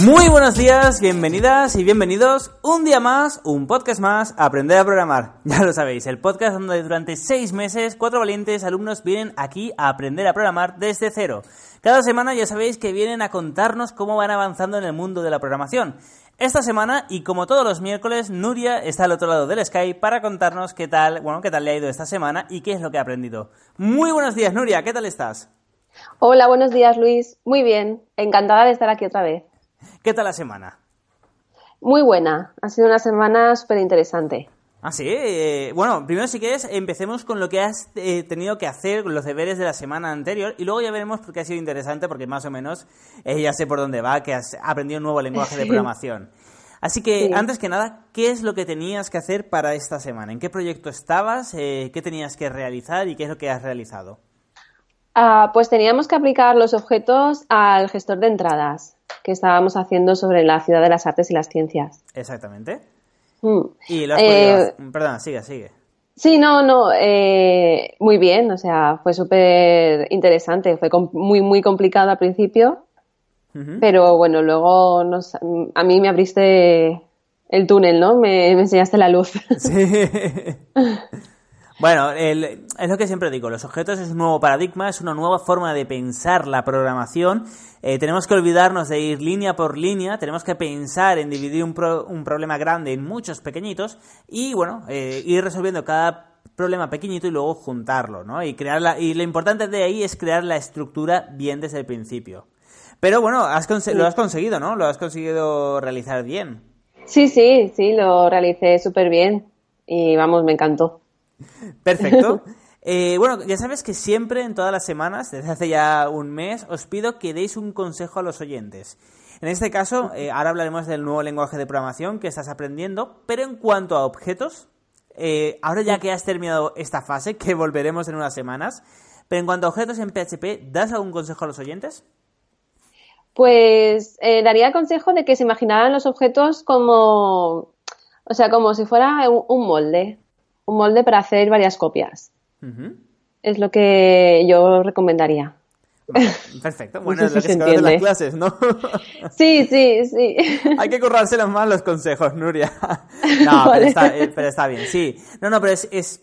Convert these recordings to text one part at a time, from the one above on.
Muy buenos días, bienvenidas y bienvenidos un día más, un podcast más, Aprender a Programar. Ya lo sabéis, el podcast donde durante seis meses cuatro valientes alumnos vienen aquí a aprender a programar desde cero. Cada semana ya sabéis que vienen a contarnos cómo van avanzando en el mundo de la programación. Esta semana, y como todos los miércoles, Nuria está al otro lado del Skype para contarnos qué tal, bueno, qué tal le ha ido esta semana y qué es lo que ha aprendido. Muy buenos días, Nuria, ¿qué tal estás? Hola, buenos días, Luis. Muy bien, encantada de estar aquí otra vez. ¿Qué tal la semana? Muy buena, ha sido una semana súper interesante. Ah, sí. Eh, bueno, primero si quieres empecemos con lo que has eh, tenido que hacer, los deberes de la semana anterior, y luego ya veremos por qué ha sido interesante, porque más o menos eh, ya sé por dónde va, que has aprendido un nuevo lenguaje de programación. Así que, antes que nada, ¿qué es lo que tenías que hacer para esta semana? ¿En qué proyecto estabas? ¿Qué tenías que realizar y qué es lo que has realizado? Ah, pues teníamos que aplicar los objetos al gestor de entradas que estábamos haciendo sobre la ciudad de las artes y las ciencias. Exactamente. Mm. Y lo eh, Perdón, sigue, sigue. Sí, no, no, eh, muy bien, o sea, fue súper interesante, fue muy, muy complicado al principio, pero bueno, luego nos, a mí me abriste el túnel, ¿no? Me, me enseñaste la luz. Sí. Bueno, es lo que siempre digo, los objetos es un nuevo paradigma, es una nueva forma de pensar la programación. Eh, tenemos que olvidarnos de ir línea por línea, tenemos que pensar en dividir un, un problema grande en muchos pequeñitos y, bueno, eh, ir resolviendo cada problema pequeñito y luego juntarlo, ¿no? Y, crear y lo importante de ahí es crear la estructura bien desde el principio. Pero bueno, has lo has conseguido, ¿no? Lo has conseguido realizar bien. Sí, sí, sí, lo realicé súper bien y vamos, me encantó. Perfecto. Eh, bueno, ya sabes que siempre, en todas las semanas, desde hace ya un mes, os pido que deis un consejo a los oyentes. En este caso, eh, ahora hablaremos del nuevo lenguaje de programación que estás aprendiendo, pero en cuanto a objetos, eh, ahora ya que has terminado esta fase, que volveremos en unas semanas, pero en cuanto a objetos en PHP, ¿das algún consejo a los oyentes? Pues daría el consejo de que se imaginaran los objetos como, o sea, como si fuera un molde un molde para hacer varias copias. Es lo que yo recomendaría. perfecto. Bueno, es lo que se, se las clases, ¿no? sí, sí, sí. Hay que currárselos más los consejos, Nuria. No, pero, está, eh, pero, está, bien, sí. No, no, pero es, es...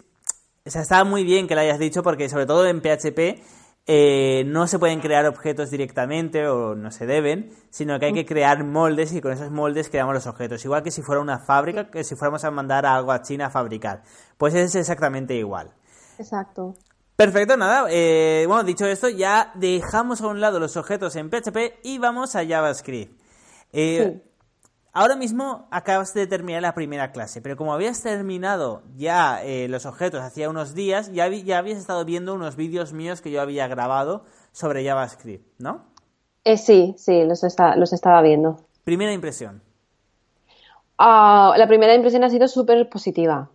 O sea, está muy bien que lo hayas dicho porque sobre todo en PHP eh, no se pueden crear objetos directamente o no se deben, sino que hay que crear moldes y con esos moldes creamos los objetos. Igual que si fuera una fábrica, que si fuéramos a mandar algo a China a fabricar. Pues es exactamente igual. Exacto. Perfecto, nada. Eh, bueno, dicho esto, ya dejamos a un lado los objetos en PHP y vamos a JavaScript. Eh, Ahora mismo acabas de terminar la primera clase, pero como habías terminado ya eh, los objetos hacía unos días, ya, ya habías estado viendo unos vídeos míos que yo había grabado sobre JavaScript, ¿no? Eh, sí, sí, los, los estaba viendo. Primera impresión. Ah, la primera impresión ha sido súper positiva.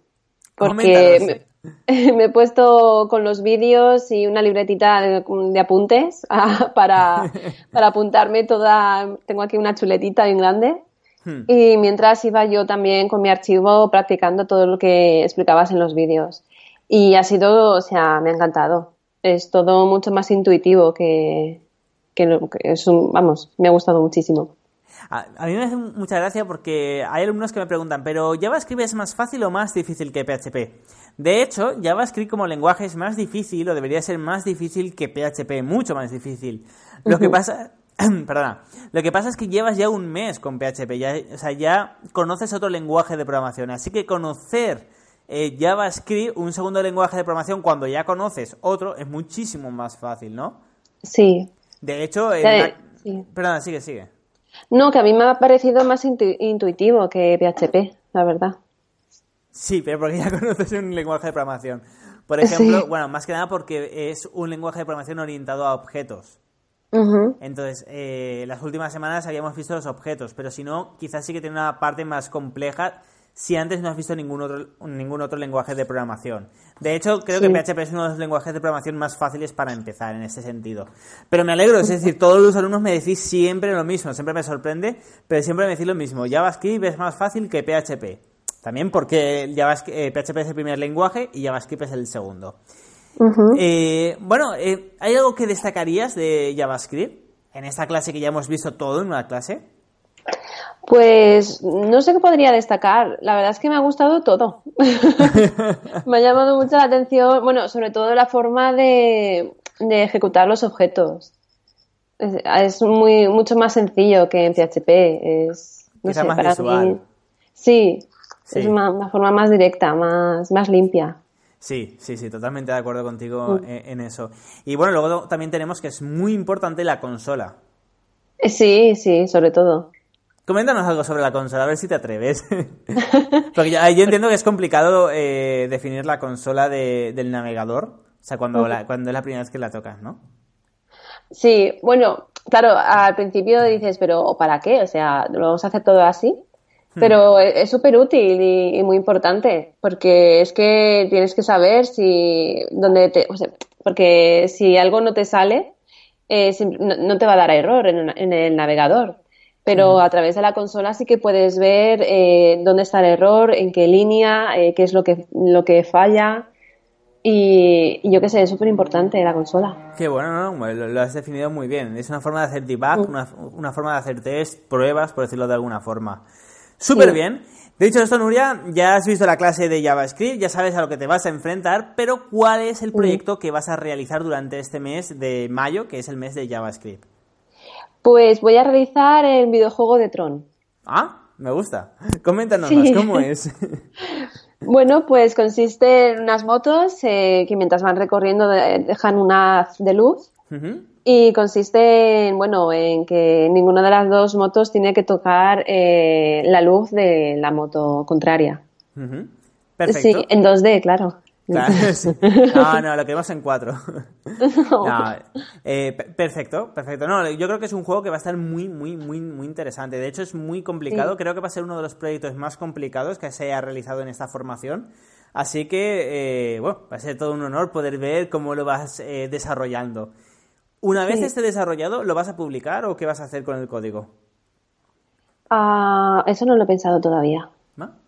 Porque me, he puesto con los vídeos y una libretita de, apuntes ah, para, para apuntarme toda. Tengo aquí una chuletita bien grande Hmm. Y mientras iba yo también con mi archivo practicando todo lo que explicabas en los vídeos. Y ha sido, o sea, me ha encantado. Es todo mucho más intuitivo que, que, es un, vamos, me ha gustado muchísimo. A, mí me hace mucha gracia porque hay alumnos que me preguntan, ¿pero JavaScript es más fácil o más difícil que PHP? De hecho, JavaScript como lenguaje es más difícil o debería ser más difícil que PHP, mucho más difícil. Lo que pasa Perdona. Lo que pasa es que llevas ya un mes con PHP, ya, o sea, ya conoces otro lenguaje de programación. Así que conocer eh, JavaScript, un segundo lenguaje de programación, cuando ya conoces otro, es muchísimo más fácil, ¿no? Sí. De hecho, perdona, sigue, sigue. No, que a mí me ha parecido más intuitivo que PHP, la verdad. Sí, pero porque ya conoces un lenguaje de programación. Por ejemplo, bueno, más que nada porque es un lenguaje de programación orientado a objetos. Entonces, eh, las últimas semanas habíamos visto los objetos, pero si no, quizás sí que tiene una parte más compleja si antes no has visto ningún otro, ningún otro lenguaje de programación. De hecho, creo que PHP es uno de los lenguajes de programación más fáciles para empezar en este sentido. Pero me alegro, es decir, todos los alumnos me decís siempre lo mismo, siempre me sorprende, pero siempre me decís lo mismo. JavaScript es más fácil que PHP. También porque PHP eh, es el primer lenguaje y JavaScript es el segundo. Eh, bueno, eh, ¿hay algo que destacarías de JavaScript en esta clase que ya hemos visto todo en una clase? Pues no sé qué podría destacar. La verdad es que me ha gustado todo. me ha llamado mucho la atención, bueno, sobre todo la forma de, ejecutar los objetos. Es, muy mucho más sencillo que en PHP. Es más visual. sí, es una, forma más directa, más, más limpia. Sí, sí, sí, totalmente de acuerdo contigo mm. en, eso. Y bueno, luego también tenemos que es muy importante la consola. Sí, sí, sobre todo. Coméntanos algo sobre la consola, a ver si te atreves. Porque yo entiendo que es complicado eh, definir la consola del navegador, o sea, cuando, cuando es la primera vez que la tocas, ¿no? Sí, bueno, claro, al principio dices, pero ¿para qué? O sea, ¿lo vamos a hacer todo así? Hmm. Pero e, es súper útil y, muy importante, porque es que tienes que saber si, dónde te, o sea, porque si algo no te sale, eh, no, te va a dar error en el navegador pero a través de la consola sí que puedes ver eh, dónde está el error, en qué línea, eh, qué es lo que, lo que falla. Y, yo qué sé, es súper importante la consola. Qué bueno, ¿no? Lo, has definido muy bien. Es una forma de hacer debug, una, forma de hacer test, pruebas, por decirlo de alguna forma. Súper bien. De dicho esto, Nuria, ya has visto la clase de JavaScript, ya sabes a lo que te vas a enfrentar, pero ¿cuál es el proyecto que vas a realizar durante este mes de mayo, que es el mes de JavaScript? Pues voy a realizar el videojuego de Tron. Ah, me gusta. Coméntanos más, ¿cómo es? bueno, pues consiste en unas motos eh, que mientras van recorriendo dejan una haz de luz. Y consiste en, bueno, en que ninguna de las dos motos tiene que tocar eh, la luz de la moto contraria. Perfecto. Sí, en 2D, claro. No, no, lo queremos en cuatro. Eh, perfecto, perfecto. No, yo creo que es un juego que va a estar muy, muy, muy, muy interesante. De hecho, es muy complicado. Creo que va a ser uno de los proyectos más complicados que se haya realizado en esta formación. Así que, eh, bueno, va a ser todo un honor poder ver cómo lo vas eh, desarrollando. Una vez esté desarrollado, ¿lo vas a publicar o qué vas a hacer con el código? Ah, eso no lo he pensado todavía.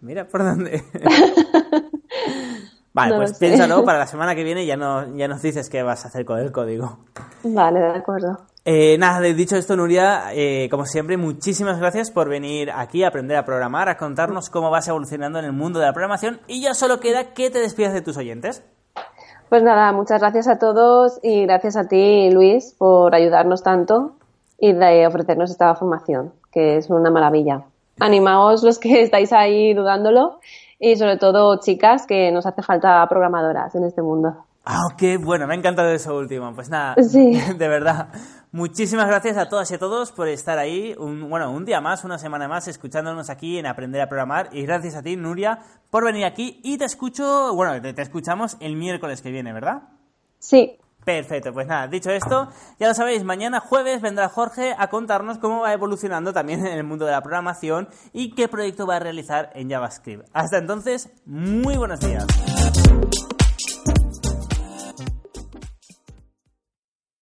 Mira por dónde. Vale, pues piénsalo para la semana que viene ya, no, ya nos dices qué vas a hacer con el código. Vale, de acuerdo. Eh, nada, dicho esto, Nuria, eh, como siempre, muchísimas gracias por venir aquí a aprender a programar, a contarnos cómo vas evolucionando en el mundo de la programación y ya solo queda que te despidas de tus oyentes. Pues nada, muchas gracias a todos y gracias a ti, Luis, por ayudarnos tanto y de ofrecernos esta formación, que es una maravilla. Animaos los que estáis ahí dudándolo y sobre todo chicas que nos hace falta programadoras en este mundo. Ah, qué bueno, me ha encantado eso último. Pues nada, de verdad, muchísimas gracias a todas y a todos por estar ahí, un, bueno, un día más, una semana más, escuchándonos aquí en Aprender a Programar. Y gracias a ti, Nuria, por venir aquí. Y te escucho, bueno, te escuchamos el miércoles que viene, ¿verdad? Sí, Perfecto, pues nada, dicho esto, ya lo sabéis, mañana jueves vendrá Jorge a contarnos cómo va evolucionando también en el mundo de la programación y qué proyecto va a realizar en JavaScript. Hasta entonces, muy buenos días.